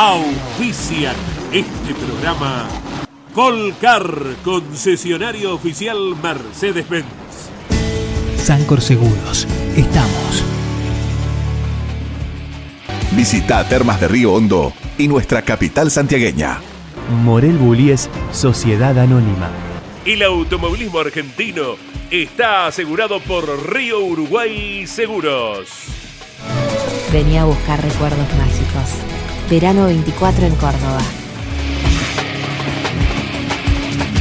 Auspician este programa Colcar, concesionario oficial Mercedes-Benz. Sancor Seguros, estamos. Visita Termas de Río Hondo y nuestra capital santiagueña. Morel Bullies, Sociedad Anónima. El automovilismo argentino está asegurado por Río Uruguay Seguros. Venía a buscar recuerdos mágicos. Verano 24 en Córdoba.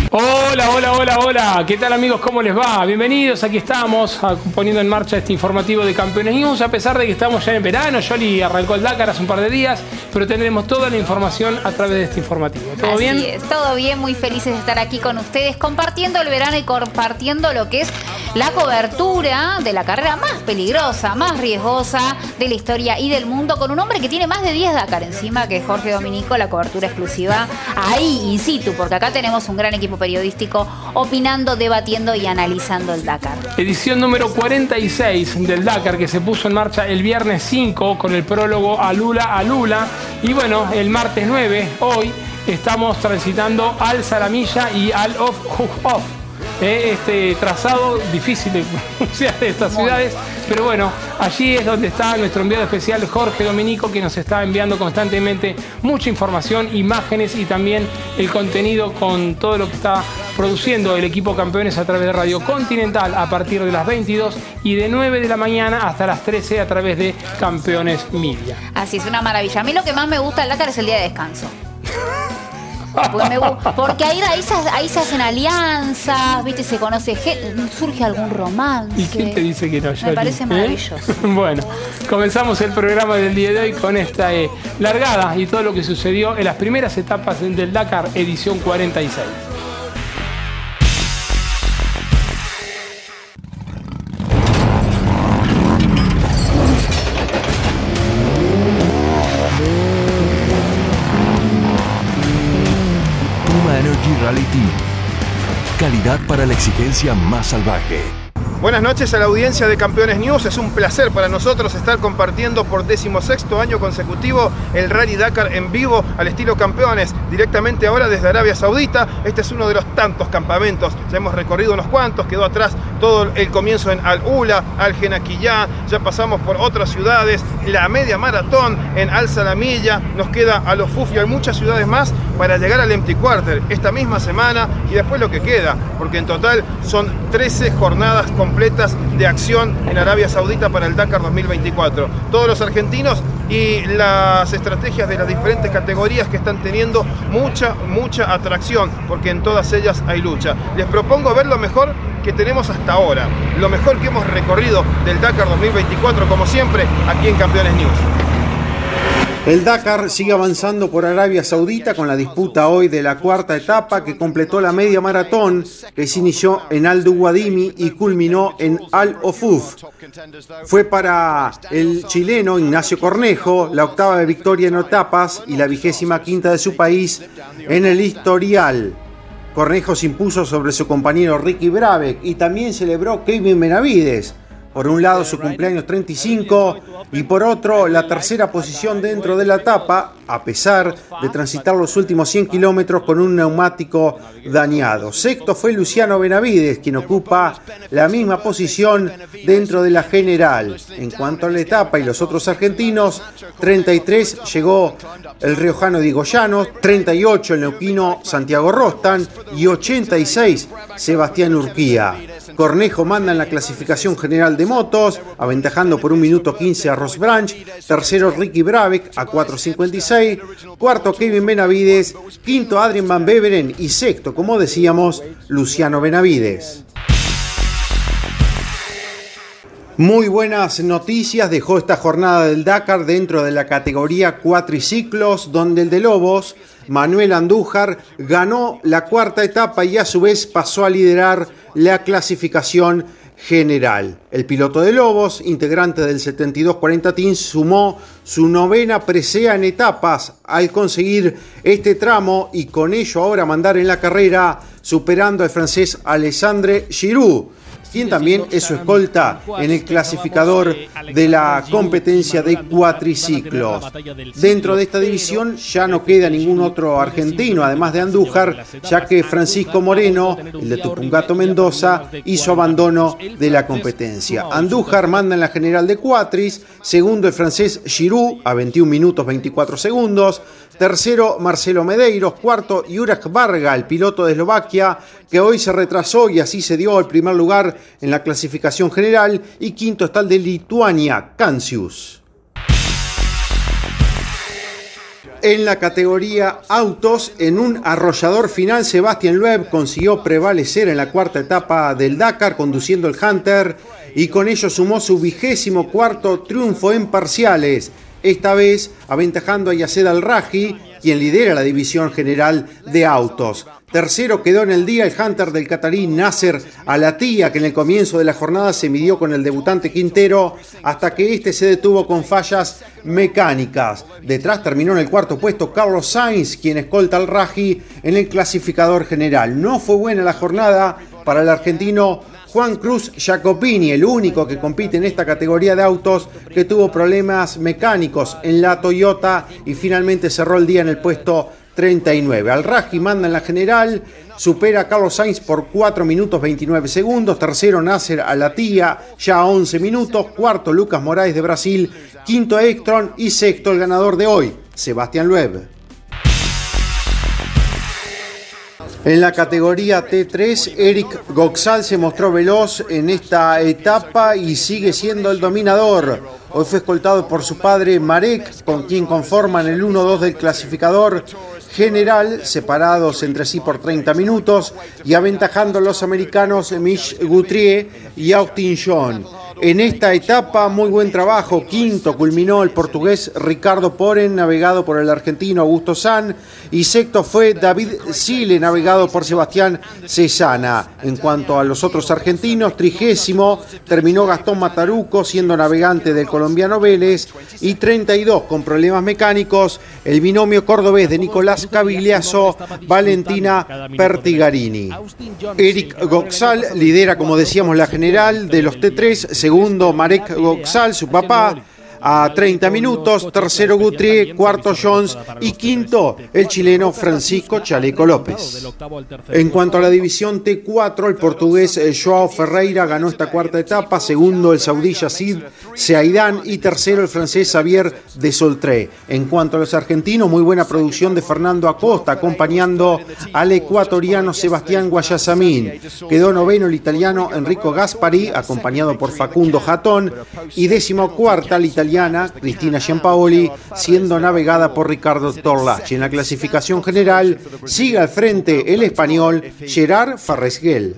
Hola, hola, hola, hola. ¿Qué tal amigos? ¿Cómo les va? Bienvenidos. Aquí estamos poniendo en marcha este informativo de Campeones News. A pesar de que estamos ya en verano, Jolly arrancó el Dakar hace un par de días, pero tendremos toda la información a través de este informativo. ¿Todo Así bien? es, todo bien, muy felices de estar aquí con ustedes, compartiendo el verano y compartiendo lo que es la cobertura de la carrera más peligrosa, más riesgosa de la historia y del mundo, con un hombre que tiene más de 10 Dakar encima, que es Jorge Dominico, la cobertura exclusiva ahí, in situ, porque acá tenemos un gran equipo periodístico opinando, debatiendo y analizando el Dakar. Edición número 46 del Dakar que se puso en marcha el viernes 5 con el prólogo a Lula a Lula. Y bueno, el martes 9, hoy, estamos transitando al Salamilla y al Off Off. Eh, este trazado difícil de pronunciar de estas ciudades, pero bueno, allí es donde está nuestro enviado especial Jorge Dominico que nos está enviando constantemente mucha información, imágenes y también el contenido con todo lo que está produciendo el equipo campeones a través de Radio Continental a partir de las 22 y de 9 de la mañana hasta las 13 a través de Campeones Media. Así es una maravilla. A mí lo que más me gusta del Dakar es el día de descanso. Porque, me ahí, ahí, se, ahí se hacen alianzas, ¿viste? Se conoce, surge algún romance. ¿Y quién te dice que no? Me Yoli? parece ¿Eh? maravilloso. bueno, comenzamos el programa del día de hoy con esta eh, largada y todo lo que sucedió en las primeras etapas del Dakar edición 46. Para la exigencia más salvaje. Buenas noches a la audiencia de Campeones News. Es un placer para nosotros estar compartiendo por decimosexto año consecutivo el Rally Dakar en vivo al estilo campeones, directamente ahora desde Arabia Saudita. Este es uno de los tantos campamentos. Ya hemos recorrido unos cuantos, quedó atrás todo el comienzo en Al Ula, Al Genaquillá, ya pasamos por otras ciudades, la media maratón en Al Salamilla, nos queda a los Fufi, hay muchas ciudades más para llegar al Empty Quarter esta misma semana y después lo que queda, porque en total son 13 jornadas completas de acción en Arabia Saudita para el Dakar 2024. Todos los argentinos y las estrategias de las diferentes categorías que están teniendo mucha, mucha atracción, porque en todas ellas hay lucha. Les propongo ver lo mejor que tenemos hasta ahora, lo mejor que hemos recorrido del Dakar 2024, como siempre, aquí en Campeones News. El Dakar sigue avanzando por Arabia Saudita con la disputa hoy de la cuarta etapa que completó la media maratón que se inició en Al Duwadimi y culminó en Al Ofuf. Fue para el chileno Ignacio Cornejo la octava victoria en etapas y la vigésima quinta de su país en el historial. Cornejo se impuso sobre su compañero Ricky Brabeck y también celebró Kevin Benavides. Por un lado su cumpleaños 35 y por otro la tercera posición dentro de la etapa, a pesar de transitar los últimos 100 kilómetros con un neumático dañado. Sexto fue Luciano Benavides, quien ocupa la misma posición dentro de la general. En cuanto a la etapa y los otros argentinos, 33 llegó el riojano Diego Llanos, 38 el neuquino Santiago Rostan y 86 Sebastián Urquía. Cornejo manda en la clasificación general de motos, aventajando por un minuto 15 a Ross Branch, tercero Ricky Brabeck a 4.56, cuarto Kevin Benavides, quinto Adrien Van Beveren y sexto, como decíamos, Luciano Benavides. Muy buenas noticias dejó esta jornada del Dakar dentro de la categoría cuatriciclos, donde el de Lobos, Manuel Andújar, ganó la cuarta etapa y a su vez pasó a liderar la clasificación general. El piloto de Lobos, integrante del 72-40 Team, sumó su novena presea en etapas al conseguir este tramo y con ello ahora mandar en la carrera superando al francés Alessandre Giroud quien también es su escolta en el clasificador de la competencia de cuatriciclos. Dentro de esta división ya no queda ningún otro argentino, además de Andújar, ya que Francisco Moreno, el de Tupungato Mendoza, hizo abandono de la competencia. Andújar manda en la general de cuatris, segundo el francés Giroud a 21 minutos 24 segundos, Tercero, Marcelo Medeiros. Cuarto, Jurek Varga, el piloto de Eslovaquia, que hoy se retrasó y así se dio el primer lugar en la clasificación general. Y quinto está el de Lituania, Cancius. En la categoría autos, en un arrollador final, Sebastián Loeb consiguió prevalecer en la cuarta etapa del Dakar conduciendo el Hunter y con ello sumó su vigésimo cuarto triunfo en parciales esta vez aventajando a Yaced Al-Raji, quien lidera la división general de autos. Tercero quedó en el día el Hunter del catarí Nasser Alatía, que en el comienzo de la jornada se midió con el debutante Quintero hasta que este se detuvo con fallas mecánicas. Detrás terminó en el cuarto puesto Carlos Sainz, quien escolta al Raji en el clasificador general. No fue buena la jornada para el argentino Juan Cruz Jacopini, el único que compite en esta categoría de autos que tuvo problemas mecánicos en la Toyota y finalmente cerró el día en el puesto 39. Al Raji manda en la general, supera a Carlos Sainz por 4 minutos 29 segundos. Tercero Nasser Alatía, ya a 11 minutos. Cuarto Lucas Moraes de Brasil. Quinto Extron y sexto el ganador de hoy, Sebastián Loeb. En la categoría T3, Eric Goxal se mostró veloz en esta etapa y sigue siendo el dominador. Hoy fue escoltado por su padre Marek, con quien conforman el 1-2 del clasificador general, separados entre sí por 30 minutos y aventajando a los americanos Mich Guthrie y Austin John. En esta etapa, muy buen trabajo. Quinto culminó el portugués Ricardo Poren, navegado por el argentino Augusto San. Y sexto fue David Sile, navegado por Sebastián Cesana. En cuanto a los otros argentinos, trigésimo terminó Gastón Mataruco, siendo navegante del colombiano Vélez. Y 32 con problemas mecánicos, el binomio cordobés de Nicolás Cavigliazo, Valentina Pertigarini. Eric Goxal lidera, como decíamos, la general de los T3 segundo Marek Goxal, su papá, a 30 minutos, tercero Guthrie, cuarto Jones y quinto el chileno Francisco Chaleco López. En cuanto a la división T4, el portugués eh, Joao Ferreira ganó esta cuarta etapa, segundo el saudí Yacid Seaidán y tercero el francés Xavier de Soltré. En cuanto a los argentinos, muy buena producción de Fernando Acosta, acompañando al ecuatoriano Sebastián Guayasamín. Quedó noveno el italiano Enrico Gaspari, acompañado por Facundo Jatón, y décimo cuarta el italiano Cristina Giampaoli, siendo navegada por Ricardo Torlachi. En la clasificación general sigue al frente el español Gerard Farresguel.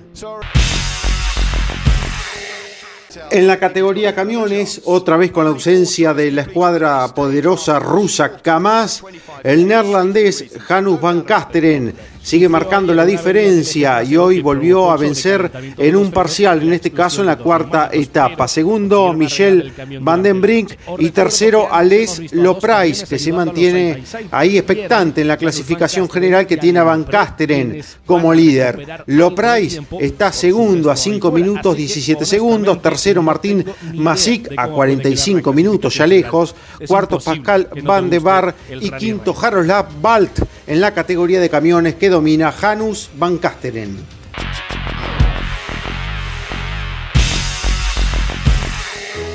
En la categoría camiones, otra vez con la ausencia de la escuadra poderosa rusa Kamaz, el neerlandés Janus van Kasteren sigue marcando la diferencia y hoy volvió a vencer en un parcial, en este caso en la cuarta etapa. Segundo, Michel Van den Brink y tercero, Ales Loprais, que se mantiene ahí expectante en la clasificación general que tiene a Van Kasteren como líder. Loprais está segundo a 5 minutos 17 segundos, tercero Martín Masic a 45 minutos ya lejos, cuarto Pascal Van de Bar y quinto Jaroslav Balt en la categoría de camiones que domina Janus Van Kasteren.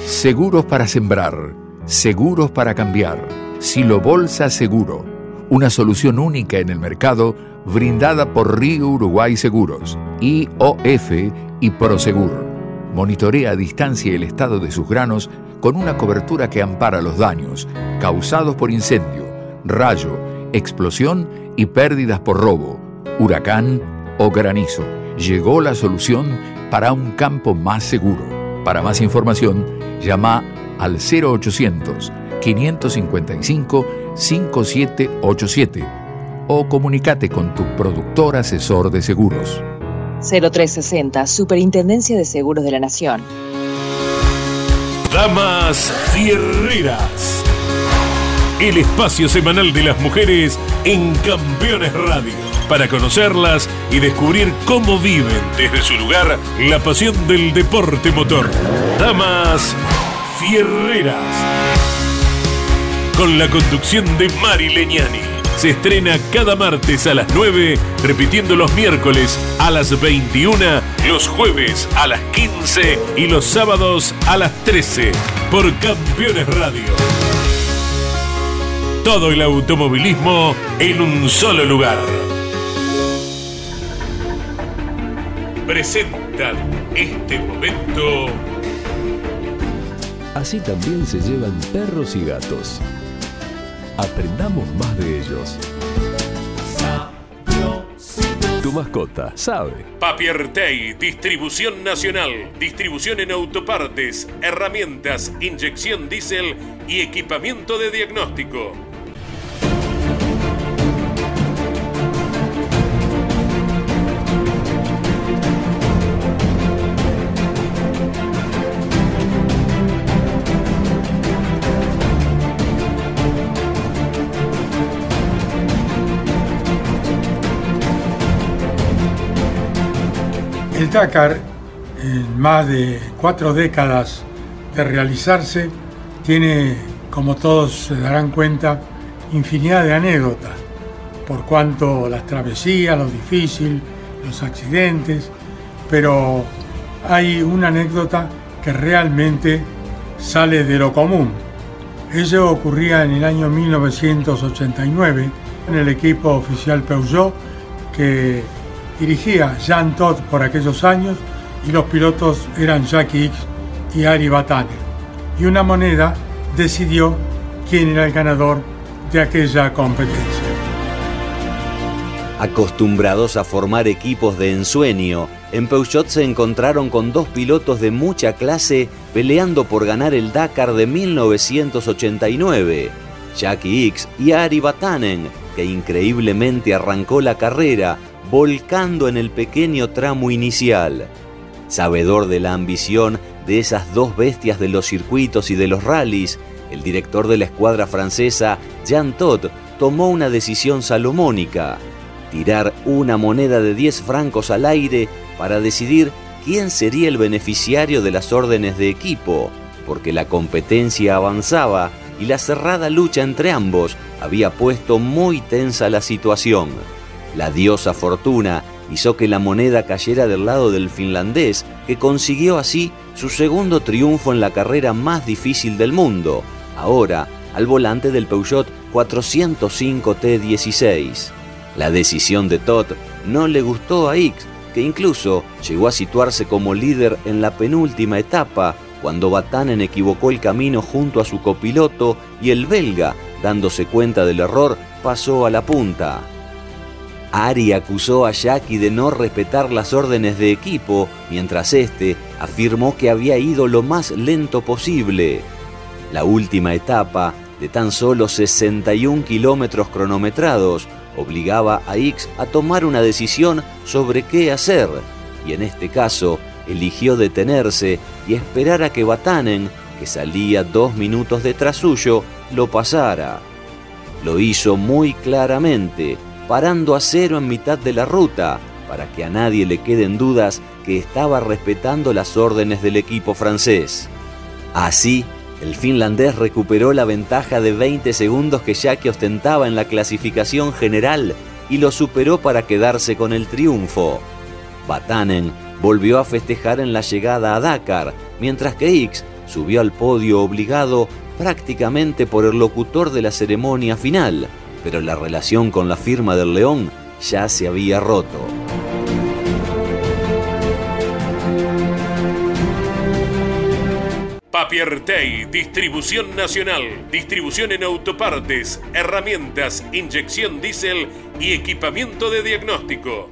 Seguros para sembrar, seguros para cambiar. Silo Bolsa Seguro, una solución única en el mercado brindada por Río Uruguay Seguros, IOF y Prosegur. Monitorea a distancia el estado de sus granos con una cobertura que ampara los daños causados por incendio, rayo, explosión y pérdidas por robo, huracán o granizo. Llegó la solución para un campo más seguro. Para más información, llama al 0800 555 5787 o comunícate con tu productor asesor de seguros. 0360, Superintendencia de Seguros de la Nación. Damas Fierreras. El espacio semanal de las mujeres en Campeones Radio. Para conocerlas y descubrir cómo viven desde su lugar la pasión del deporte motor. Damas Fierreras. Con la conducción de Mari Leñani se estrena cada martes a las 9, repitiendo los miércoles a las 21, los jueves a las 15 y los sábados a las 13 por Campeones Radio. Todo el automovilismo en un solo lugar. Presentan este momento. Así también se llevan perros y gatos. Aprendamos más de ellos. Tu mascota sabe. Papiertei, distribución nacional, distribución en autopartes, herramientas, inyección diésel y equipamiento de diagnóstico. Dakar, en más de cuatro décadas de realizarse, tiene, como todos se darán cuenta, infinidad de anécdotas, por cuanto las travesías, lo difícil, los accidentes, pero hay una anécdota que realmente sale de lo común. Ello ocurría en el año 1989 en el equipo oficial Peugeot que dirigía Jean Todt por aquellos años y los pilotos eran Jackie X y Ari Bataner. Y una moneda decidió quién era el ganador de aquella competencia. Acostumbrados a formar equipos de ensueño, en Peugeot se encontraron con dos pilotos de mucha clase peleando por ganar el Dakar de 1989, Jackie X y Ari Batanen, que increíblemente arrancó la carrera volcando en el pequeño tramo inicial. Sabedor de la ambición de esas dos bestias de los circuitos y de los rallies, el director de la escuadra francesa, Jean Todt, tomó una decisión salomónica, tirar una moneda de 10 francos al aire para decidir quién sería el beneficiario de las órdenes de equipo, porque la competencia avanzaba y la cerrada lucha entre ambos había puesto muy tensa la situación. La diosa Fortuna hizo que la moneda cayera del lado del finlandés, que consiguió así su segundo triunfo en la carrera más difícil del mundo, ahora al volante del Peugeot 405 T16. La decisión de Todd no le gustó a X, que incluso llegó a situarse como líder en la penúltima etapa, cuando Batanen equivocó el camino junto a su copiloto y el belga, dándose cuenta del error, pasó a la punta. Ari acusó a Jackie de no respetar las órdenes de equipo, mientras este afirmó que había ido lo más lento posible. La última etapa, de tan solo 61 kilómetros cronometrados, obligaba a X a tomar una decisión sobre qué hacer, y en este caso eligió detenerse y esperar a que Batanen, que salía dos minutos detrás suyo, lo pasara. Lo hizo muy claramente, parando a cero en mitad de la ruta, para que a nadie le queden dudas que estaba respetando las órdenes del equipo francés. Así, el finlandés recuperó la ventaja de 20 segundos que Jackie ostentaba en la clasificación general y lo superó para quedarse con el triunfo. Batanen volvió a festejar en la llegada a Dakar, mientras que X subió al podio obligado prácticamente por el locutor de la ceremonia final, pero la relación con la firma del León ya se había roto. Papiertei, distribución nacional, distribución en autopartes, herramientas, inyección diésel y equipamiento de diagnóstico.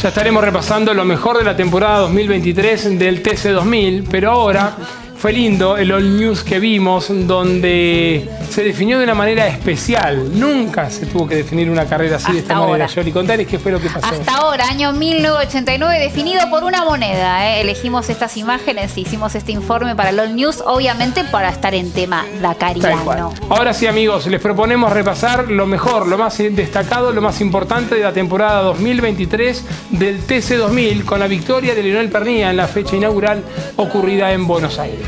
Ya estaremos repasando lo mejor de la temporada 2023 del TC2000, pero ahora fue lindo el All News que vimos, donde se definió de una manera especial. Nunca se tuvo que definir una carrera así de esta manera, Yoli. Contales qué fue lo que pasó. Hasta ahora, año 1989, definido por una moneda. ¿eh? Elegimos estas imágenes, hicimos este informe para el All News, obviamente para estar en tema dakariano. Ahora sí, amigos, les proponemos repasar lo mejor, lo más destacado, lo más importante de la temporada 2023 del TC2000 con la victoria de Lionel Pernilla en la fecha inaugural ocurrida en Buenos Aires.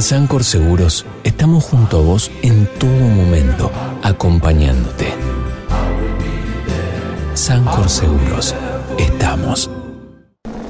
En Sancor Seguros estamos junto a vos en todo momento, acompañándote. Sancor Seguros, estamos.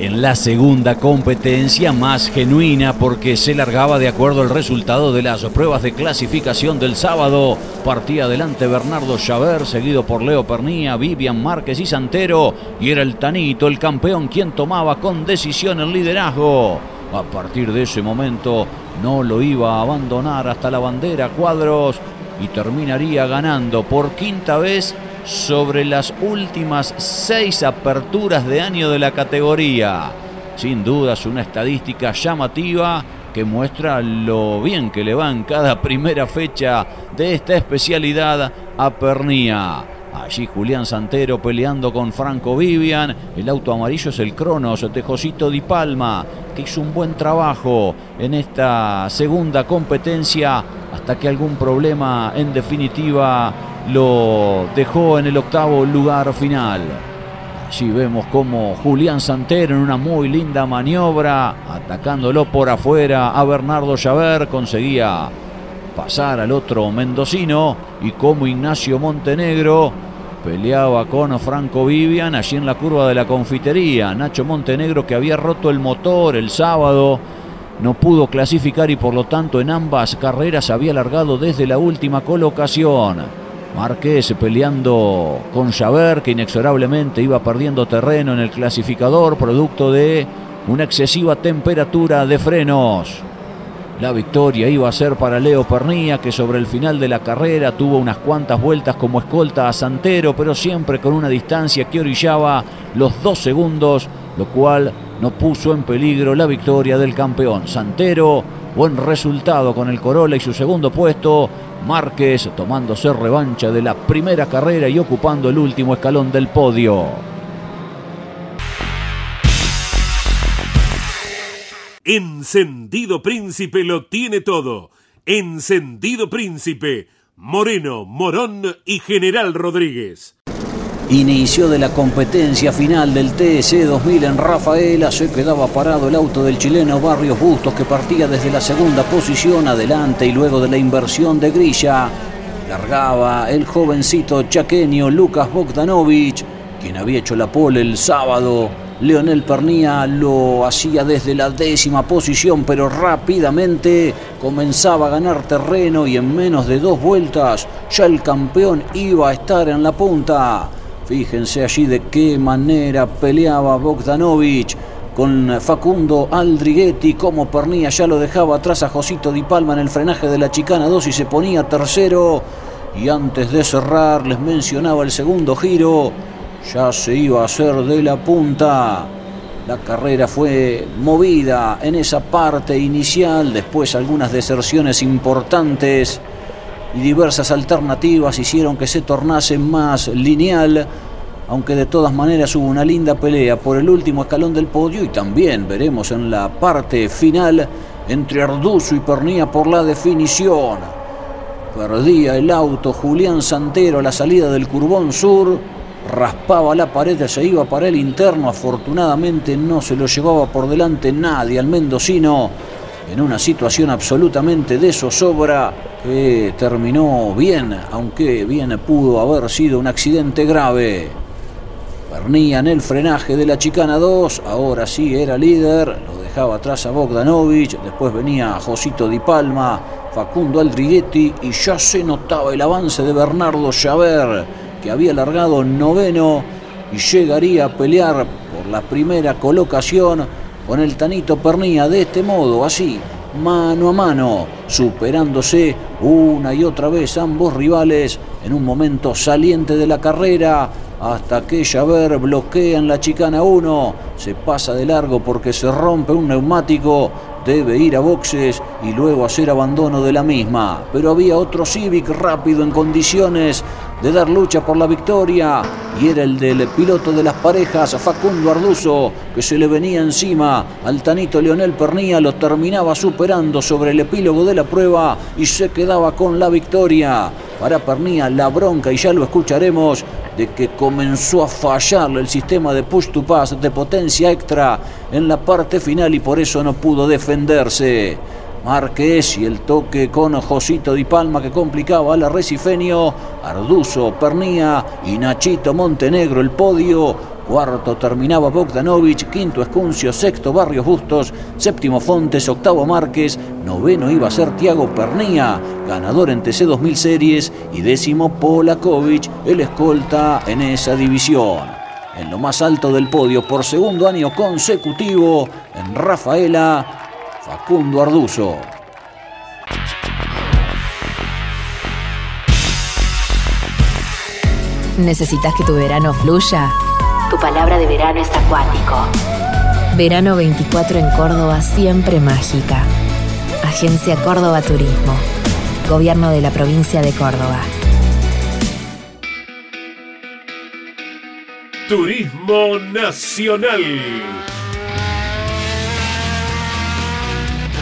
En la segunda competencia más genuina porque se largaba de acuerdo al resultado de las pruebas de clasificación del sábado. Partía adelante Bernardo Chaver, seguido por Leo Pernía, Vivian Márquez y Santero. Y era el Tanito, el campeón, quien tomaba con decisión el liderazgo. A partir de ese momento no lo iba a abandonar hasta la bandera cuadros y terminaría ganando por quinta vez sobre las últimas seis aperturas de año de la categoría. Sin dudas una estadística llamativa que muestra lo bien que le va en cada primera fecha de esta especialidad a Pernía. Allí Julián Santero peleando con Franco Vivian. El auto amarillo es el Cronos de Josito Di Palma, hizo un buen trabajo en esta segunda competencia hasta que algún problema en definitiva lo dejó en el octavo lugar final. Allí vemos como Julián Santero en una muy linda maniobra, atacándolo por afuera a Bernardo Chaver, conseguía pasar al otro mendocino y como Ignacio Montenegro peleaba con Franco Vivian allí en la curva de la confitería. Nacho Montenegro que había roto el motor el sábado no pudo clasificar y por lo tanto en ambas carreras había largado desde la última colocación. Márquez peleando con Javert que inexorablemente iba perdiendo terreno en el clasificador producto de una excesiva temperatura de frenos. La victoria iba a ser para Leo Pernía, que sobre el final de la carrera tuvo unas cuantas vueltas como escolta a Santero, pero siempre con una distancia que orillaba los dos segundos, lo cual no puso en peligro la victoria del campeón. Santero, buen resultado con el Corolla y su segundo puesto. Márquez tomándose revancha de la primera carrera y ocupando el último escalón del podio. Encendido Príncipe lo tiene todo. Encendido Príncipe, Moreno, Morón y General Rodríguez. Inicio de la competencia final del TC 2000 en Rafaela. Se quedaba parado el auto del chileno Barrios Bustos que partía desde la segunda posición adelante y luego de la inversión de grilla. Largaba el jovencito chaqueño Lucas Bogdanovich, quien había hecho la pole el sábado Leonel Pernía lo hacía desde la décima posición, pero rápidamente comenzaba a ganar terreno y en menos de dos vueltas ya el campeón iba a estar en la punta. Fíjense allí de qué manera peleaba Bogdanovich con Facundo Aldriguetti, como Pernía ya lo dejaba atrás a Josito Di Palma en el frenaje de la Chicana 2 y se ponía tercero. Y antes de cerrar les mencionaba el segundo giro ya se iba a hacer de la punta. La carrera fue movida en esa parte inicial, después algunas deserciones importantes y diversas alternativas hicieron que se tornase más lineal, aunque de todas maneras hubo una linda pelea por el último escalón del podio y también veremos en la parte final entre Arduzo y Pernía por la definición. Perdía el auto Julián Santero a la salida del Curbón Sur raspaba la pared, se iba para el interno, afortunadamente no se lo llevaba por delante nadie al mendocino en una situación absolutamente de zozobra que terminó bien, aunque bien pudo haber sido un accidente grave. Pernía en el frenaje de la chicana 2, ahora sí era líder, lo dejaba atrás a Bogdanovich, después venía Josito Di Palma, Facundo Aldriguetti y ya se notaba el avance de Bernardo Javert, que había largado noveno y llegaría a pelear por la primera colocación con el Tanito Pernía de este modo, así, mano a mano, superándose una y otra vez ambos rivales en un momento saliente de la carrera hasta que Javert bloquea en la chicana 1, se pasa de largo porque se rompe un neumático, debe ir a boxes y luego hacer abandono de la misma. Pero había otro Civic rápido en condiciones de dar lucha por la victoria y era el del piloto de las parejas Facundo Arduzo que se le venía encima al tanito Leonel Pernía lo terminaba superando sobre el epílogo de la prueba y se quedaba con la victoria para Pernía la bronca y ya lo escucharemos de que comenzó a fallar el sistema de push to pass de potencia extra en la parte final y por eso no pudo defenderse. Márquez y el toque con Josito Di Palma que complicaba al Arrecifeño, Arduzo, Pernía y Nachito Montenegro el podio. Cuarto terminaba Bogdanovich, quinto Escuncio, sexto Barrios Bustos, séptimo Fontes, octavo Márquez, noveno iba a ser Tiago Pernía, ganador en TC 2000 Series, y décimo Polakovic, el escolta en esa división. En lo más alto del podio por segundo año consecutivo, en Rafaela, Facundo Arduzo. ¿Necesitas que tu verano fluya? Tu palabra de verano es acuático. Verano 24 en Córdoba, siempre mágica. Agencia Córdoba Turismo. Gobierno de la provincia de Córdoba. Turismo Nacional.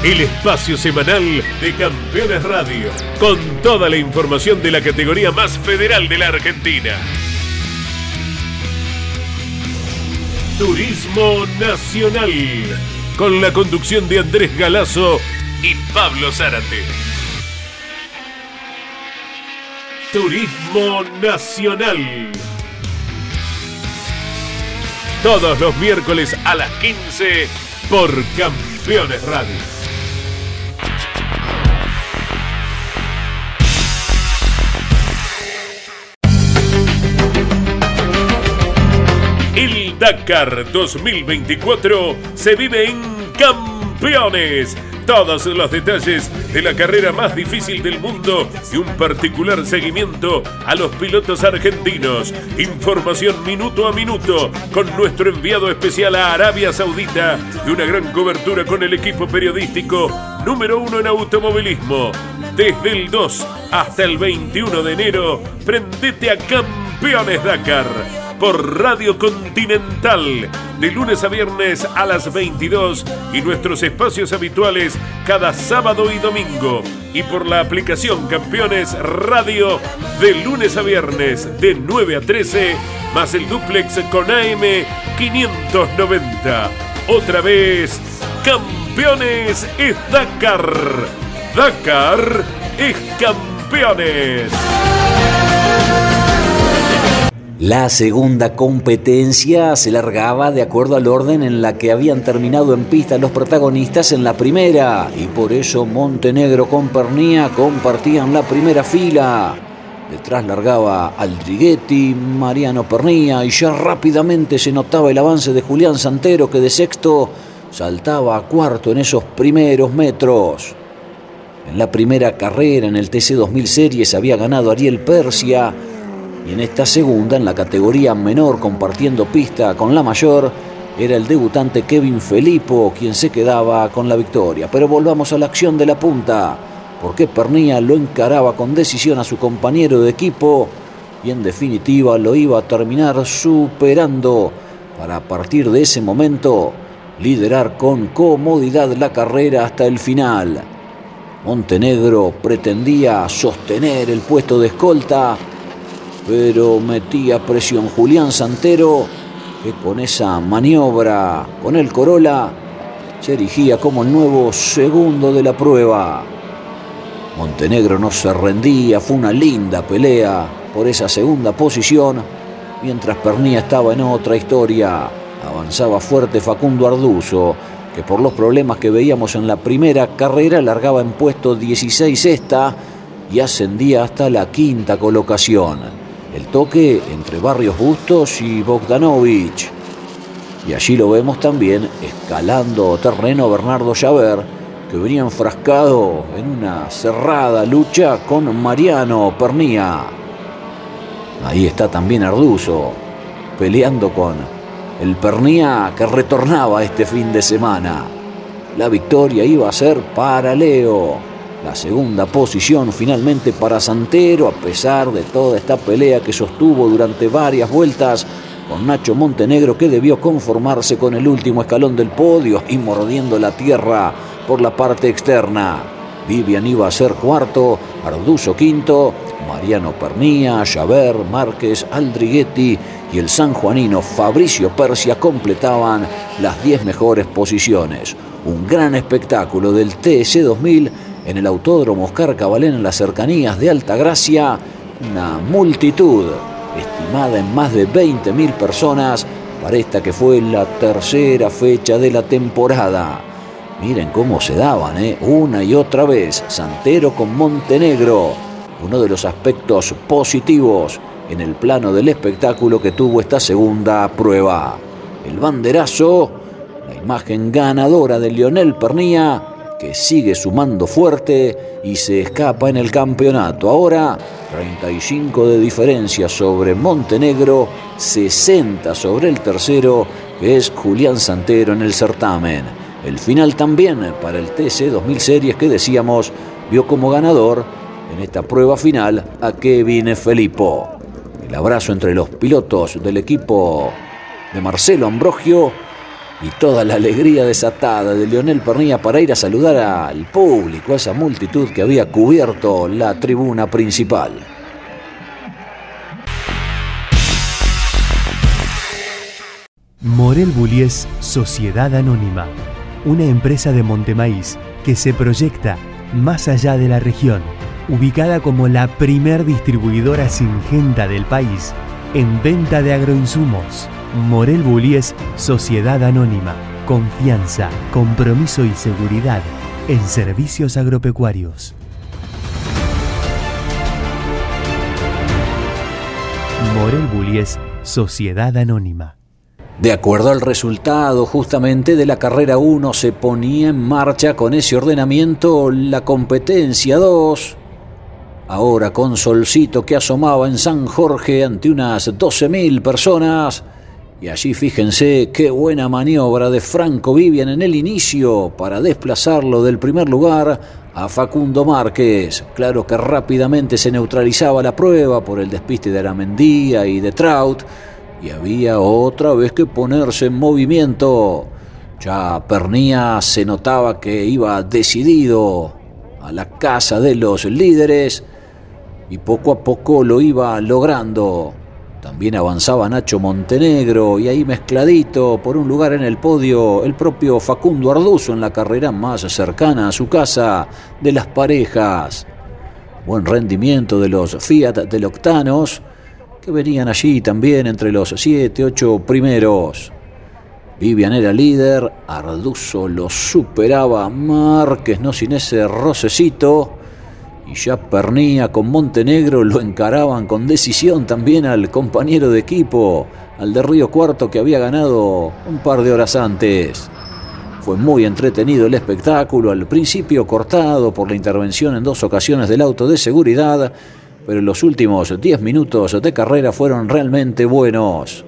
El espacio semanal de Campeones Radio, con toda la información de la categoría más federal de la Argentina. Turismo Nacional, con la conducción de Andrés Galazo y Pablo Zárate. Turismo Nacional. Todos los miércoles a las 15 por Campeones Radio. Dakar 2024 se vive en Campeones. Todos los detalles de la carrera más difícil del mundo y un particular seguimiento a los pilotos argentinos. Información minuto a minuto con nuestro enviado especial a Arabia Saudita y una gran cobertura con el equipo periodístico número uno en automovilismo. Desde el 2 hasta el 21 de enero, prendete a Campeones Dakar por Radio Continental de lunes a viernes a las 22 y nuestros espacios habituales cada sábado y domingo y por la aplicación Campeones Radio de lunes a viernes de 9 a 13 más el duplex con AM 590. Otra vez, Campeones es Dakar. Dakar es Campeones. La segunda competencia se largaba de acuerdo al orden en la que habían terminado en pista los protagonistas en la primera y por eso Montenegro con Pernía compartían la primera fila. Detrás largaba Aldriguetti, Mariano Pernía y ya rápidamente se notaba el avance de Julián Santero que de sexto saltaba a cuarto en esos primeros metros. En la primera carrera en el TC 2000 Series había ganado Ariel Persia y en esta segunda, en la categoría menor compartiendo pista con la mayor, era el debutante Kevin Felipo quien se quedaba con la victoria. Pero volvamos a la acción de la punta, porque Pernía lo encaraba con decisión a su compañero de equipo y en definitiva lo iba a terminar superando para a partir de ese momento liderar con comodidad la carrera hasta el final. Montenegro pretendía sostener el puesto de escolta pero metía presión Julián Santero, que con esa maniobra, con el Corolla, se erigía como el nuevo segundo de la prueba. Montenegro no se rendía, fue una linda pelea por esa segunda posición, mientras Pernía estaba en otra historia. Avanzaba fuerte Facundo Arduzo, que por los problemas que veíamos en la primera carrera largaba en puesto 16 esta y ascendía hasta la quinta colocación. El toque entre Barrios Bustos y Bogdanovich. Y allí lo vemos también escalando terreno Bernardo Llaver, que venía enfrascado en una cerrada lucha con Mariano Pernía. Ahí está también Arduzo, peleando con el Pernía que retornaba este fin de semana. La victoria iba a ser para Leo. La segunda posición finalmente para Santero, a pesar de toda esta pelea que sostuvo durante varias vueltas con Nacho Montenegro, que debió conformarse con el último escalón del podio y mordiendo la tierra por la parte externa. Vivian iba a ser cuarto, Arduzo quinto, Mariano Pernía, Javer, Márquez, Aldriguetti y el sanjuanino Fabricio Persia completaban las 10 mejores posiciones. Un gran espectáculo del TS 2000 en el Autódromo Oscar Cabalén en las cercanías de Altagracia, una multitud estimada en más de 20.000 personas para esta que fue la tercera fecha de la temporada. Miren cómo se daban, ¿eh? una y otra vez, Santero con Montenegro, uno de los aspectos positivos en el plano del espectáculo que tuvo esta segunda prueba. El banderazo, la imagen ganadora de Lionel Pernía, que sigue sumando fuerte y se escapa en el campeonato. Ahora 35 de diferencia sobre Montenegro, 60 sobre el tercero, que es Julián Santero en el certamen. El final también para el TC 2000 Series que decíamos vio como ganador en esta prueba final a Kevin Felipo. El abrazo entre los pilotos del equipo de Marcelo Ambrogio y toda la alegría desatada de Leonel Pernilla para ir a saludar al público, a esa multitud que había cubierto la tribuna principal. Morel Bullies Sociedad Anónima, una empresa de Montemaíz que se proyecta más allá de la región, ubicada como la primer distribuidora singenta del país en venta de agroinsumos Morel Bullies Sociedad Anónima. Confianza, compromiso y seguridad en servicios agropecuarios. Morel Bullies Sociedad Anónima. De acuerdo al resultado justamente de la carrera 1 se ponía en marcha con ese ordenamiento la competencia 2. Ahora con Solcito que asomaba en San Jorge ante unas 12.000 personas y allí fíjense qué buena maniobra de Franco Vivian en el inicio para desplazarlo del primer lugar a Facundo Márquez. Claro que rápidamente se neutralizaba la prueba por el despiste de Aramendía y de Trout y había otra vez que ponerse en movimiento. Ya Pernía se notaba que iba decidido a la casa de los líderes y poco a poco lo iba logrando. También avanzaba Nacho Montenegro y ahí mezcladito por un lugar en el podio el propio Facundo Arduzo en la carrera más cercana a su casa de las parejas. Buen rendimiento de los Fiat del Octanos que venían allí también entre los 7, 8 primeros. Vivian era líder, Arduzo lo superaba, Márquez no sin ese rocecito y ya Pernía con Montenegro lo encaraban con decisión también al compañero de equipo, al de Río Cuarto que había ganado un par de horas antes. Fue muy entretenido el espectáculo, al principio cortado por la intervención en dos ocasiones del auto de seguridad, pero los últimos 10 minutos de carrera fueron realmente buenos.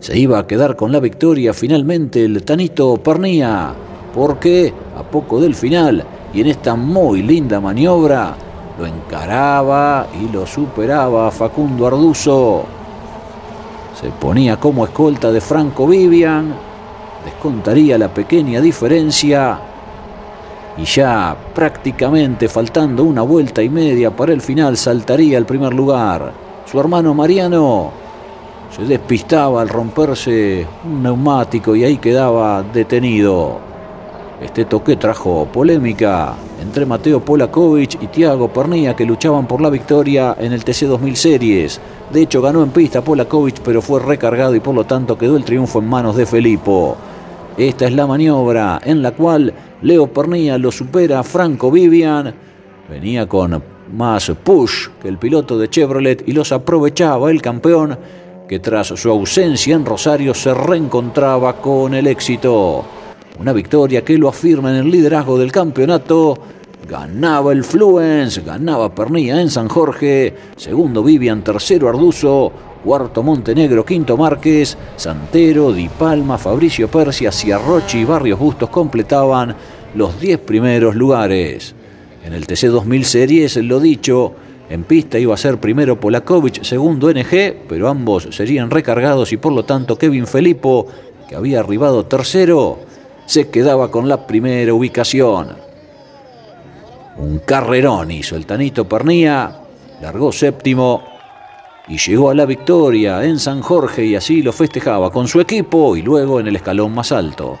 Se iba a quedar con la victoria finalmente el Tanito Pernía, porque a poco del final y en esta muy linda maniobra lo encaraba y lo superaba Facundo Arduzo. Se ponía como escolta de Franco Vivian, descontaría la pequeña diferencia y ya prácticamente faltando una vuelta y media para el final saltaría al primer lugar. Su hermano Mariano se despistaba al romperse un neumático y ahí quedaba detenido. Este toque trajo polémica entre Mateo Polakovic y Tiago Pernía que luchaban por la victoria en el TC 2000 Series. De hecho ganó en pista Polakovic pero fue recargado y por lo tanto quedó el triunfo en manos de Felipo. Esta es la maniobra en la cual Leo Pernía lo supera Franco Vivian. Venía con más push que el piloto de Chevrolet y los aprovechaba el campeón que tras su ausencia en Rosario se reencontraba con el éxito. Una victoria que lo afirma en el liderazgo del campeonato. Ganaba el Fluence, ganaba Pernilla en San Jorge, segundo Vivian, tercero Arduzo, cuarto Montenegro, quinto Márquez, Santero, Di Palma, Fabricio Persia, Ciarrochi y Barrios Bustos completaban los 10 primeros lugares. En el TC 2000 Series, lo dicho, en pista iba a ser primero Polakovic, segundo NG, pero ambos serían recargados y por lo tanto Kevin Felipo, que había arribado tercero, se quedaba con la primera ubicación. Un carrerón hizo el Tanito Pernía, largó séptimo y llegó a la victoria en San Jorge y así lo festejaba con su equipo y luego en el escalón más alto.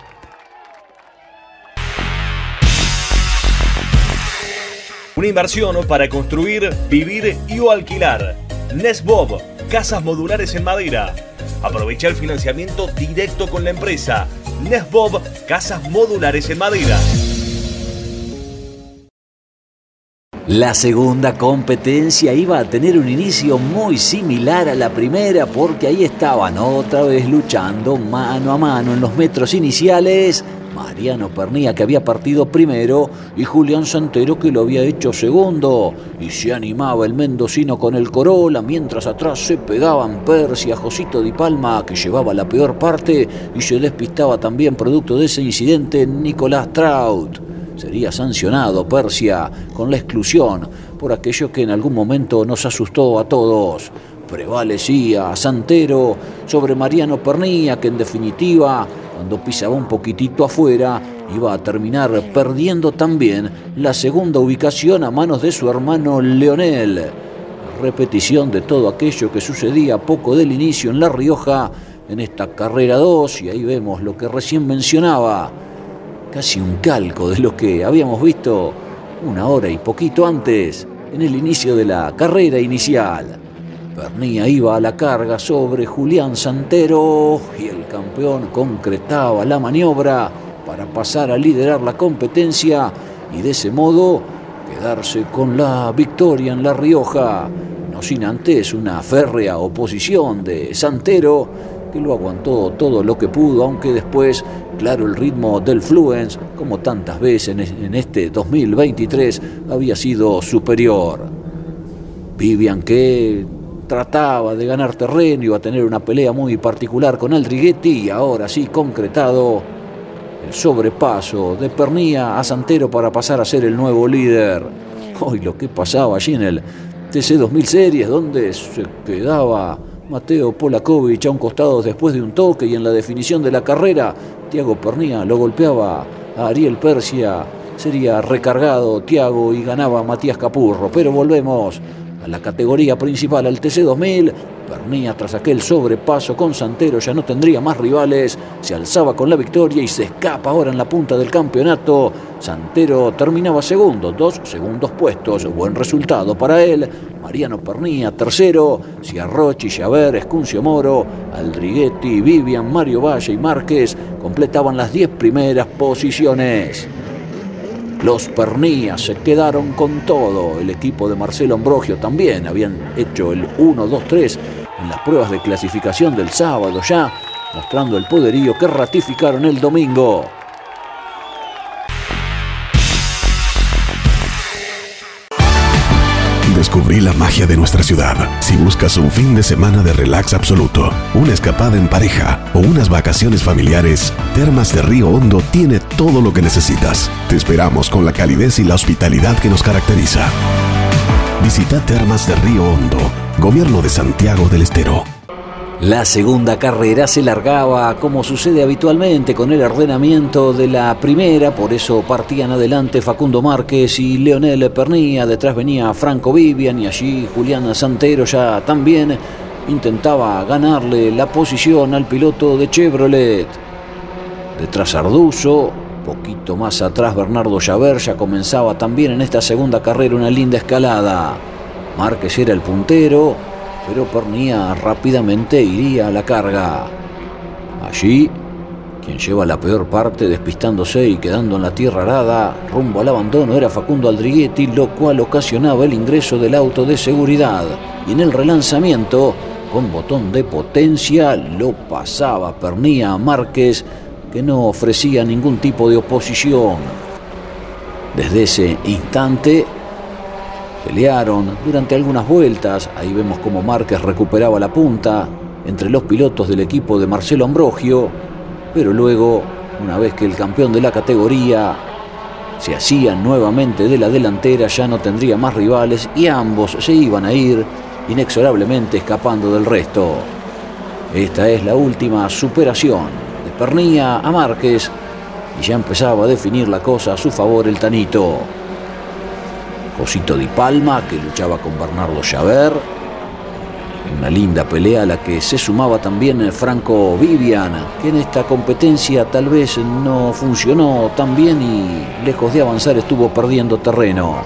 Una inversión para construir, vivir y o alquilar. Nesbob, casas modulares en madera. Aprovecha el financiamiento directo con la empresa. Nesbob, casas modulares en madera. La segunda competencia iba a tener un inicio muy similar a la primera porque ahí estaban otra vez luchando mano a mano en los metros iniciales Mariano Pernía que había partido primero y Julián Santero que lo había hecho segundo. Y se animaba el mendocino con el Corolla mientras atrás se pegaban Persia, Josito Di Palma que llevaba la peor parte y se despistaba también producto de ese incidente Nicolás Trout. Sería sancionado Persia con la exclusión por aquello que en algún momento nos asustó a todos prevalecía Santero sobre Mariano Pernía, que en definitiva cuando pisaba un poquitito afuera, iba a terminar perdiendo también la segunda ubicación a manos de su hermano Leonel. Repetición de todo aquello que sucedía poco del inicio en La Rioja en esta carrera 2 y ahí vemos lo que recién mencionaba, casi un calco de lo que habíamos visto una hora y poquito antes en el inicio de la carrera inicial. Pernía iba a la carga sobre Julián Santero y el campeón concretaba la maniobra para pasar a liderar la competencia y de ese modo quedarse con la victoria en La Rioja, no sin antes una férrea oposición de Santero que lo aguantó todo lo que pudo, aunque después, claro, el ritmo del Fluence, como tantas veces en este 2023, había sido superior. Vivian que trataba de ganar terreno, iba a tener una pelea muy particular con Aldriguetti y ahora sí concretado el sobrepaso de Pernía a Santero para pasar a ser el nuevo líder. Hoy lo que pasaba allí en el TC 2000 Series, donde se quedaba Mateo Polakovic a un costado después de un toque y en la definición de la carrera, Tiago Pernía lo golpeaba a Ariel Persia. Sería recargado Tiago y ganaba Matías Capurro. Pero volvemos la categoría principal al TC2000. Pernía tras aquel sobrepaso con Santero ya no tendría más rivales, se alzaba con la victoria y se escapa ahora en la punta del campeonato. Santero terminaba segundo, dos segundos puestos, buen resultado para él. Mariano Pernía tercero, Ciarrochi, Javer, Escuncio Moro, Aldriguetti, Vivian, Mario Valle y Márquez completaban las diez primeras posiciones. Los Pernías se quedaron con todo. El equipo de Marcelo Ambrogio también habían hecho el 1-2-3 en las pruebas de clasificación del sábado ya, mostrando el poderío que ratificaron el domingo. Descubrí la magia de nuestra ciudad. Si buscas un fin de semana de relax absoluto, una escapada en pareja o unas vacaciones familiares, Termas de Río Hondo tiene todo lo que necesitas. Te esperamos con la calidez y la hospitalidad que nos caracteriza. Visita Termas de Río Hondo, Gobierno de Santiago del Estero. La segunda carrera se largaba como sucede habitualmente con el ordenamiento de la primera, por eso partían adelante Facundo Márquez y Leonel Pernía, detrás venía Franco Vivian y allí Julián Santero ya también intentaba ganarle la posición al piloto de Chevrolet. Detrás Arduzo, Poquito más atrás Bernardo Llaver ya comenzaba también en esta segunda carrera una linda escalada. Márquez era el puntero, pero Pernía rápidamente iría a la carga. Allí, quien lleva la peor parte despistándose y quedando en la tierra arada, rumbo al abandono era Facundo Aldriguetti, lo cual ocasionaba el ingreso del auto de seguridad. Y en el relanzamiento, con botón de potencia, lo pasaba Pernía a Márquez, que no ofrecía ningún tipo de oposición. Desde ese instante, pelearon durante algunas vueltas, ahí vemos cómo Márquez recuperaba la punta, entre los pilotos del equipo de Marcelo Ambrogio, pero luego, una vez que el campeón de la categoría se hacía nuevamente de la delantera, ya no tendría más rivales y ambos se iban a ir inexorablemente escapando del resto. Esta es la última superación de Pernía a Márquez y ya empezaba a definir la cosa a su favor el Tanito. Josito Di Palma, que luchaba con Bernardo Javert, una linda pelea a la que se sumaba también Franco Vivian, que en esta competencia tal vez no funcionó tan bien y lejos de avanzar estuvo perdiendo terreno.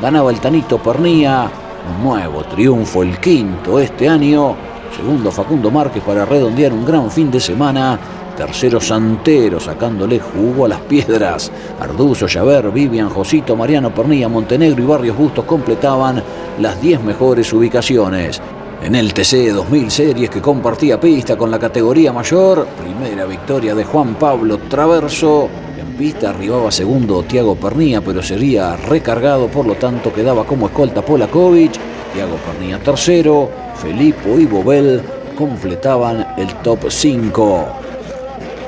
Ganaba el Tanito Pernía, un nuevo triunfo, el quinto este año. Segundo Facundo Márquez para redondear un gran fin de semana. Tercero Santero sacándole jugo a las piedras. Arduzo, Llaver, Vivian, Josito, Mariano Pernilla, Montenegro y Barrios Bustos completaban las 10 mejores ubicaciones. En el TC 2000 Series que compartía pista con la categoría mayor, primera victoria de Juan Pablo Traverso. En pista arribaba segundo Tiago Pernía, pero sería recargado, por lo tanto quedaba como escolta Polakovic. Tiago Pernía tercero, Felipe y Bobel completaban el top 5.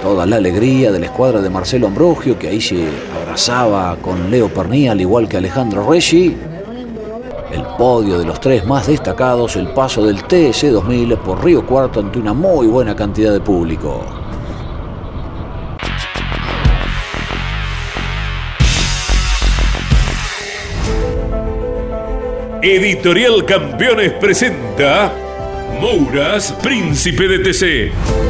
Toda la alegría de la escuadra de Marcelo Ambrogio, que ahí se abrazaba con Leo Pernía, al igual que Alejandro Reggi. El podio de los tres más destacados, el paso del TS 2000 por Río Cuarto ante una muy buena cantidad de público. Editorial Campeones presenta Mouras, Príncipe de TC.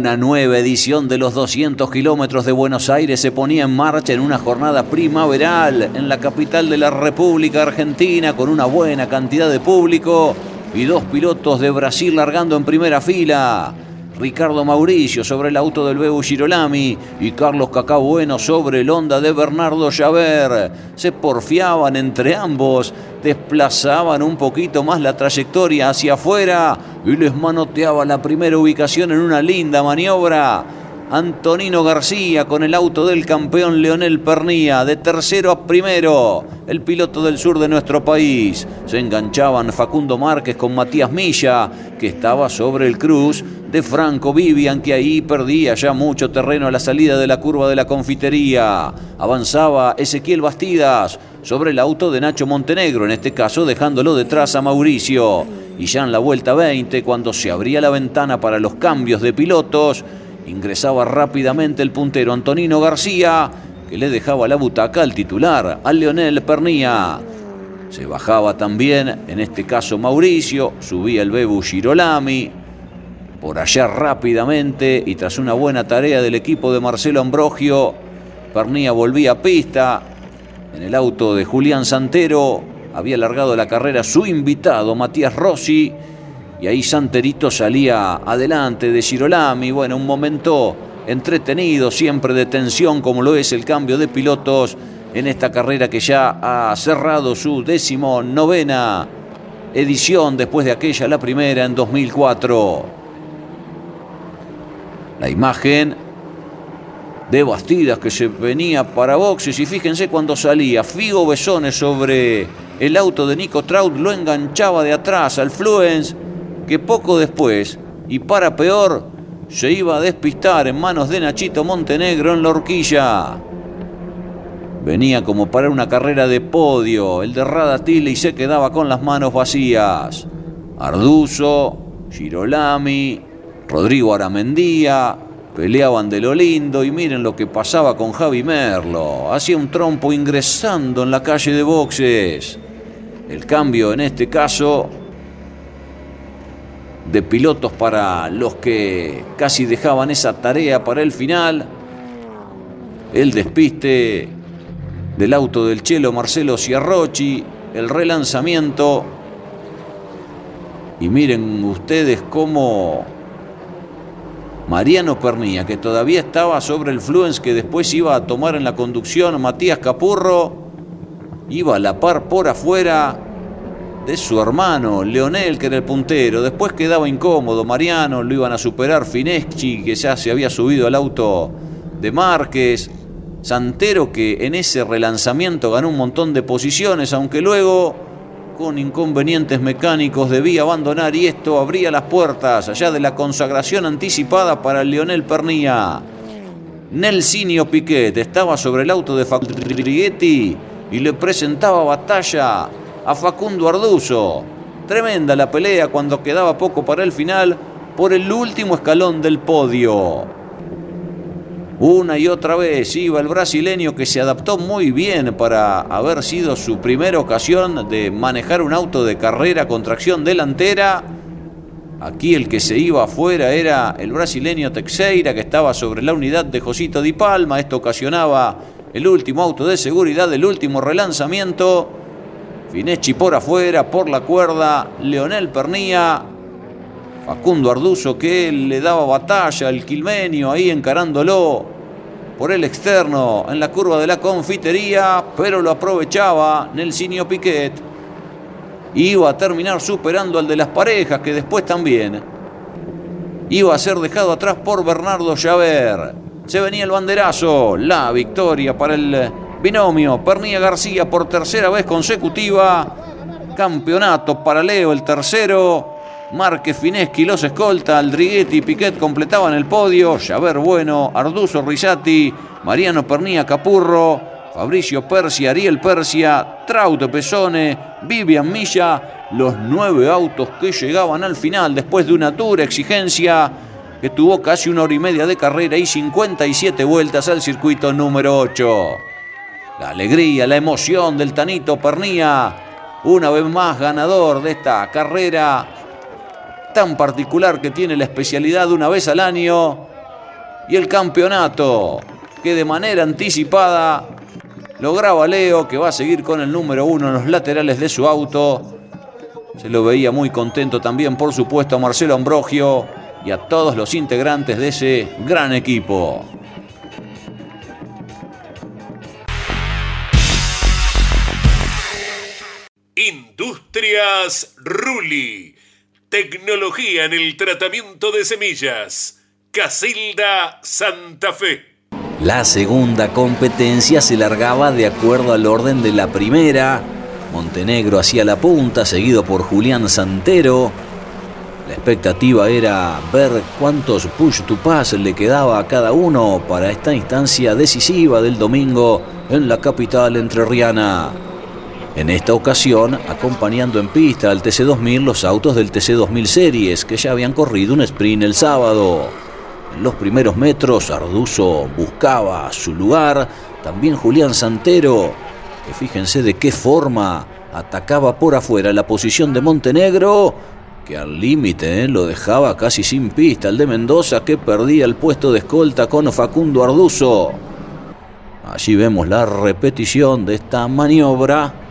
Una nueva edición de los 200 kilómetros de Buenos Aires se ponía en marcha en una jornada primaveral en la capital de la República Argentina con una buena cantidad de público y dos pilotos de Brasil largando en primera fila. Ricardo Mauricio sobre el auto del Bebu Girolami y Carlos Cacao Bueno sobre el Honda de Bernardo Javert. Se porfiaban entre ambos, desplazaban un poquito más la trayectoria hacia afuera y les manoteaba la primera ubicación en una linda maniobra. Antonino García con el auto del campeón Leonel Pernía, de tercero a primero, el piloto del sur de nuestro país. Se enganchaban Facundo Márquez con Matías Milla, que estaba sobre el cruz de Franco Vivian, que ahí perdía ya mucho terreno a la salida de la curva de la confitería. Avanzaba Ezequiel Bastidas sobre el auto de Nacho Montenegro, en este caso dejándolo detrás a Mauricio. Y ya en la vuelta 20, cuando se abría la ventana para los cambios de pilotos, ingresaba rápidamente el puntero Antonino García, que le dejaba la butaca al titular, al Leonel Pernía. Se bajaba también, en este caso Mauricio, subía el Bebu Girolami. Por allá rápidamente y tras una buena tarea del equipo de Marcelo Ambrogio, Pernía volvía a pista. En el auto de Julián Santero había largado la carrera su invitado Matías Rossi y ahí Santerito salía adelante de Girolami. Bueno, un momento entretenido, siempre de tensión, como lo es el cambio de pilotos en esta carrera que ya ha cerrado su décimo novena edición después de aquella, la primera en 2004. La imagen de Bastidas que se venía para boxes y fíjense cuando salía Figo Besones sobre el auto de Nico Trout lo enganchaba de atrás al Fluence que poco después y para peor se iba a despistar en manos de Nachito Montenegro en la horquilla. Venía como para una carrera de podio, el de Radatile y se quedaba con las manos vacías. Arduzo, Girolami, Rodrigo Aramendía, peleaban de lo lindo y miren lo que pasaba con Javi Merlo. Hacía un trompo ingresando en la calle de boxes. El cambio en este caso de pilotos para los que casi dejaban esa tarea para el final. El despiste del auto del Chelo Marcelo Ciarrochi, el relanzamiento. Y miren ustedes cómo Mariano Pernilla, que todavía estaba sobre el Fluence que después iba a tomar en la conducción Matías Capurro, iba a la par por afuera de su hermano, Leonel, que era el puntero. Después quedaba incómodo, Mariano, lo iban a superar Fineschi, que ya se había subido al auto de Márquez. Santero, que en ese relanzamiento ganó un montón de posiciones, aunque luego, con inconvenientes mecánicos, debía abandonar y esto abría las puertas allá de la consagración anticipada para el Leonel Pernía. Nelsinio Piquet estaba sobre el auto de Fabrietti y le presentaba batalla a Facundo Arduzo. Tremenda la pelea cuando quedaba poco para el final por el último escalón del podio. Una y otra vez iba el brasileño que se adaptó muy bien para haber sido su primera ocasión de manejar un auto de carrera con tracción delantera. Aquí el que se iba afuera era el brasileño Teixeira que estaba sobre la unidad de Josito Di Palma. Esto ocasionaba el último auto de seguridad, el último relanzamiento. Fineschi por afuera, por la cuerda, Leonel Pernía, Facundo Arduzo que le daba batalla al Quilmenio ahí encarándolo por el externo en la curva de la confitería, pero lo aprovechaba Nelsinio Piquet. Iba a terminar superando al de las parejas, que después también iba a ser dejado atrás por Bernardo Javer. Se venía el banderazo, la victoria para el binomio Pernilla García por tercera vez consecutiva. Campeonato paralelo, el tercero. Márquez Fineschi los escolta, Aldriguetti y Piquet completaban el podio, Javer Bueno, Arduzo Risati, Mariano Pernilla Capurro, Fabricio Persia, Ariel Persia, Trauto Pesone, Vivian Milla, los nueve autos que llegaban al final después de una dura exigencia que tuvo casi una hora y media de carrera y 57 vueltas al circuito número 8. La alegría, la emoción del Tanito Pernía, una vez más ganador de esta carrera tan particular que tiene la especialidad una vez al año y el campeonato que de manera anticipada lograba Leo que va a seguir con el número uno en los laterales de su auto. Se lo veía muy contento también, por supuesto, a Marcelo Ambrogio y a todos los integrantes de ese gran equipo. Industrias Ruli. Tecnología en el tratamiento de semillas. Casilda Santa Fe. La segunda competencia se largaba de acuerdo al orden de la primera. Montenegro hacía la punta, seguido por Julián Santero. La expectativa era ver cuántos push to pass le quedaba a cada uno para esta instancia decisiva del domingo en la capital entrerriana. En esta ocasión, acompañando en pista al TC2000 los autos del TC2000 Series que ya habían corrido un sprint el sábado. En los primeros metros, Arduzo buscaba su lugar, también Julián Santero, que fíjense de qué forma atacaba por afuera la posición de Montenegro, que al límite eh, lo dejaba casi sin pista el de Mendoza, que perdía el puesto de escolta con Facundo Arduzo. Allí vemos la repetición de esta maniobra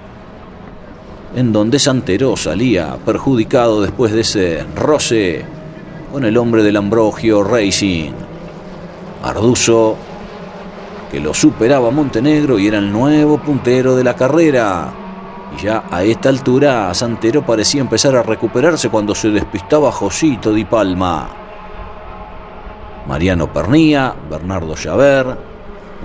en donde Santero salía perjudicado después de ese roce con el hombre del Ambrogio Racing. Arduzo, que lo superaba Montenegro y era el nuevo puntero de la carrera. Y ya a esta altura Santero parecía empezar a recuperarse cuando se despistaba Josito Di Palma. Mariano Pernía, Bernardo Javert,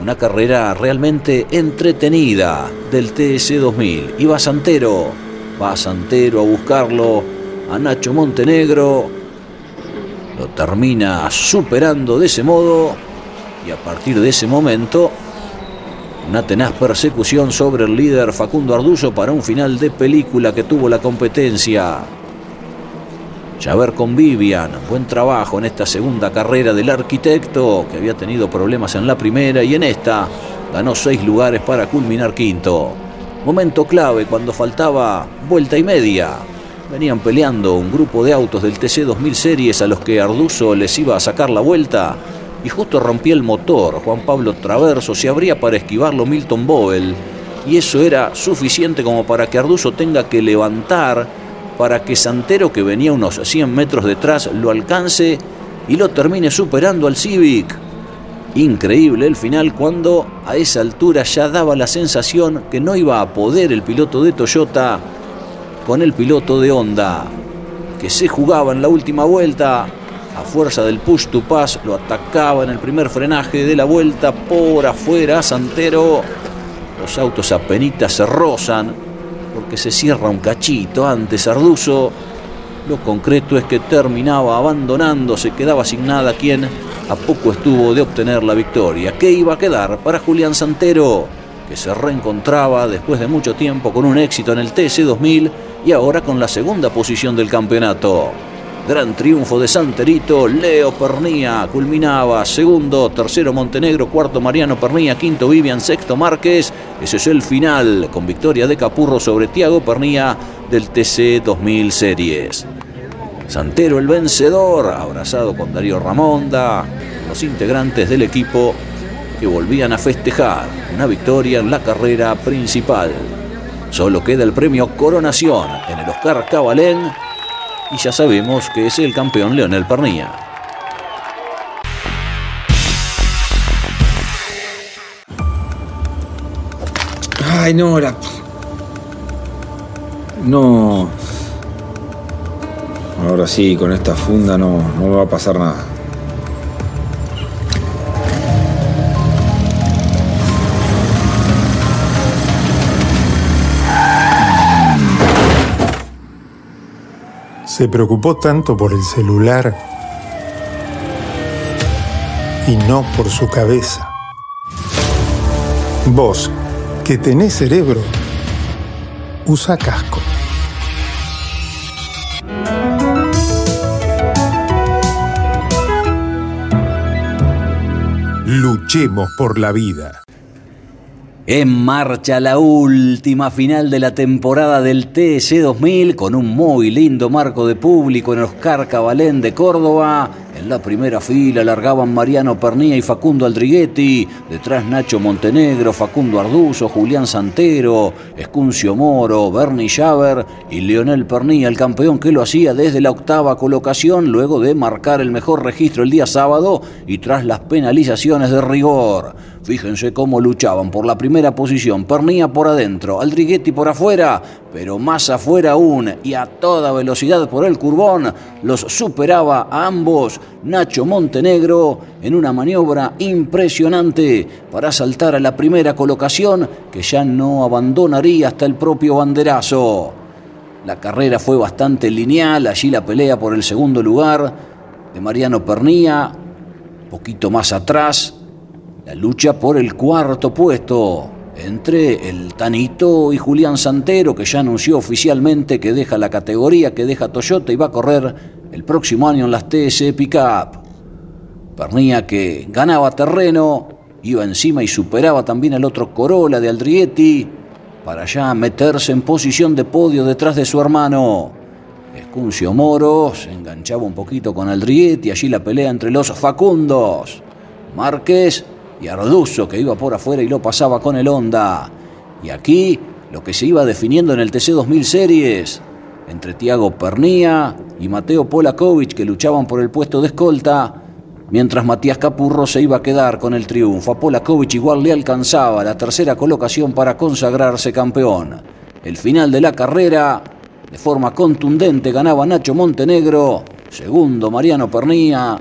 una carrera realmente entretenida del TS 2000. Iba Santero, va Santero a buscarlo a Nacho Montenegro, lo termina superando de ese modo y a partir de ese momento una tenaz persecución sobre el líder Facundo Arduzo para un final de película que tuvo la competencia. Javer con Vivian, buen trabajo en esta segunda carrera del arquitecto que había tenido problemas en la primera y en esta ganó seis lugares para culminar quinto. Momento clave cuando faltaba vuelta y media. Venían peleando un grupo de autos del TC 2000 Series a los que Arduzo les iba a sacar la vuelta y justo rompía el motor. Juan Pablo Traverso se abría para esquivarlo Milton Bovel y eso era suficiente como para que Arduzo tenga que levantar para que Santero, que venía unos 100 metros detrás, lo alcance y lo termine superando al Civic. Increíble el final cuando a esa altura ya daba la sensación que no iba a poder el piloto de Toyota con el piloto de Honda, que se jugaba en la última vuelta a fuerza del push to pass, lo atacaba en el primer frenaje de la vuelta por afuera. Santero, los autos apenas se rozan porque se cierra un cachito antes. Arduzo, lo concreto es que terminaba abandonando, se quedaba sin nada quien a poco estuvo de obtener la victoria. ¿Qué iba a quedar para Julián Santero? Que se reencontraba después de mucho tiempo con un éxito en el TC2000 y ahora con la segunda posición del campeonato. Gran triunfo de Santerito, Leo Pernía culminaba segundo, tercero Montenegro, cuarto Mariano Pernía, quinto Vivian, sexto Márquez. Ese es el final con victoria de Capurro sobre Tiago Pernía del TC 2000 Series. Santero el vencedor, abrazado con Darío Ramonda, los integrantes del equipo que volvían a festejar una victoria en la carrera principal. Solo queda el premio Coronación en el Oscar Cabalén y ya sabemos que es el campeón Leonel Pernilla. Ay, no, la... No. Ahora sí, con esta funda no, no me va a pasar nada. Se preocupó tanto por el celular y no por su cabeza. Vos, que tenés cerebro, usa casco. Luchemos por la vida. En marcha la última final de la temporada del TC 2000 con un muy lindo marco de público en Oscar Cabalén de Córdoba. En la primera fila largaban Mariano Pernía y Facundo Aldriguetti, detrás Nacho Montenegro, Facundo Arduzo, Julián Santero, Escuncio Moro, Bernie Schaber y Leonel Pernía, el campeón que lo hacía desde la octava colocación luego de marcar el mejor registro el día sábado y tras las penalizaciones de rigor. Fíjense cómo luchaban por la primera posición, Pernía por adentro, Aldriguetti por afuera, pero más afuera aún y a toda velocidad por el curbón, los superaba a ambos Nacho Montenegro en una maniobra impresionante para saltar a la primera colocación que ya no abandonaría hasta el propio banderazo. La carrera fue bastante lineal, allí la pelea por el segundo lugar de Mariano Pernía, poquito más atrás, la lucha por el cuarto puesto entre el Tanito y Julián Santero, que ya anunció oficialmente que deja la categoría, que deja Toyota y va a correr el próximo año en las TS Pickup. Pernía que ganaba terreno, iba encima y superaba también al otro Corolla de Aldrietti para ya meterse en posición de podio detrás de su hermano. Escuncio Moro se enganchaba un poquito con Aldrietti, allí la pelea entre los Facundos. Márquez y Arduzo que iba por afuera y lo pasaba con el Honda. Y aquí lo que se iba definiendo en el TC 2000 Series entre Tiago Pernía y Mateo Polakovic que luchaban por el puesto de escolta, mientras Matías Capurro se iba a quedar con el triunfo. A Polakovic igual le alcanzaba la tercera colocación para consagrarse campeón. El final de la carrera, de forma contundente, ganaba Nacho Montenegro, segundo Mariano Pernía,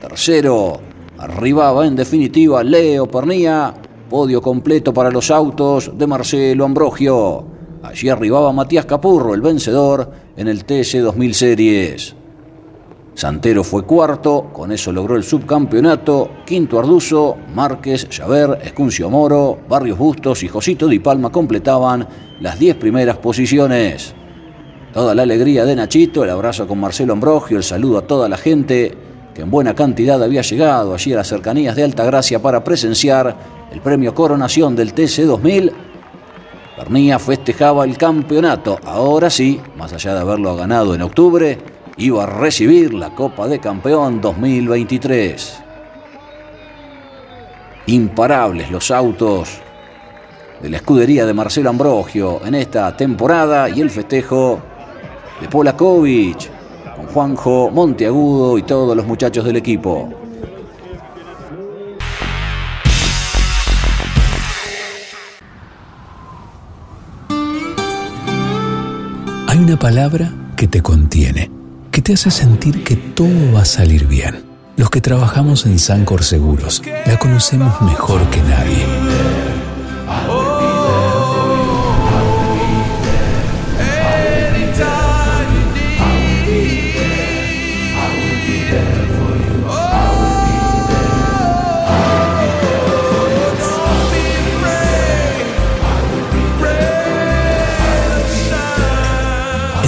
tercero arribaba en definitiva Leo Pernía Podio completo para los autos de Marcelo Ambrogio. Allí arribaba Matías Capurro, el vencedor, en el TC 2000 Series. Santero fue cuarto, con eso logró el subcampeonato. Quinto Arduzo, Márquez, Llaver, Escuncio Moro, Barrios Bustos y Josito Di Palma completaban las diez primeras posiciones. Toda la alegría de Nachito, el abrazo con Marcelo Ambrogio, el saludo a toda la gente que en buena cantidad había llegado allí a las cercanías de Altagracia para presenciar el premio Coronación del TC 2000, Pernía festejaba el campeonato. Ahora sí, más allá de haberlo ganado en octubre, iba a recibir la Copa de Campeón 2023. Imparables los autos de la escudería de Marcelo Ambrogio en esta temporada y el festejo de Polakovic Juanjo Monteagudo y todos los muchachos del equipo. Hay una palabra que te contiene, que te hace sentir que todo va a salir bien. Los que trabajamos en Sancor Seguros la conocemos mejor que nadie.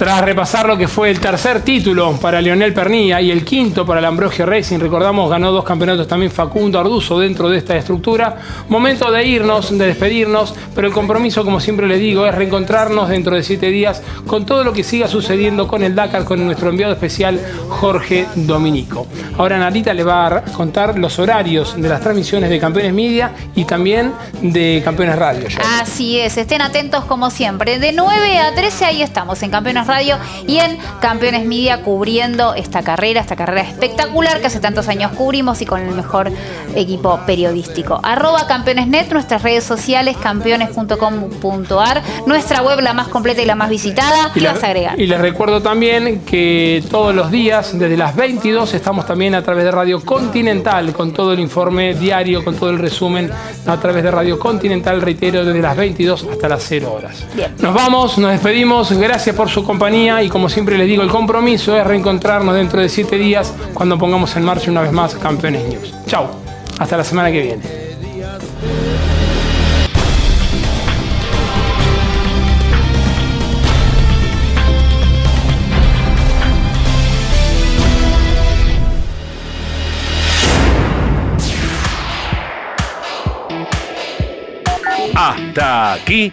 Tras repasar lo que fue el tercer título para Leonel Pernilla y el quinto para el Ambrogio Racing, recordamos ganó dos campeonatos también Facundo Arduzo dentro de esta estructura. Momento de irnos, de despedirnos, pero el compromiso, como siempre le digo, es reencontrarnos dentro de siete días con todo lo que siga sucediendo con el Dakar, con nuestro enviado especial Jorge Dominico. Ahora Narita le va a contar los horarios de las transmisiones de Campeones Media y también de Campeones Radio. Así es, estén atentos como siempre. De 9 a 13 ahí estamos en Campeones Radio y en Campeones Media cubriendo esta carrera, esta carrera espectacular que hace tantos años cubrimos y con el mejor equipo periodístico. Arroba Campeonesnet, nuestras redes sociales, campeones.com.ar, nuestra web la más completa y la más visitada. ¿Qué Y vas a agregar? Y les recuerdo también que todos los días, desde las 22, estamos también a través de Radio Continental, con todo el informe diario, con todo el resumen, a través de Radio Continental, reitero, desde las 22 hasta las 0 horas. Bien. Nos vamos, nos despedimos, gracias por su compañía y como siempre les digo, el compromiso es reencontrarnos dentro de 7 días cuando pongamos en marcha una vez más Campeones News. Chau, hasta la semana que viene. Hasta aquí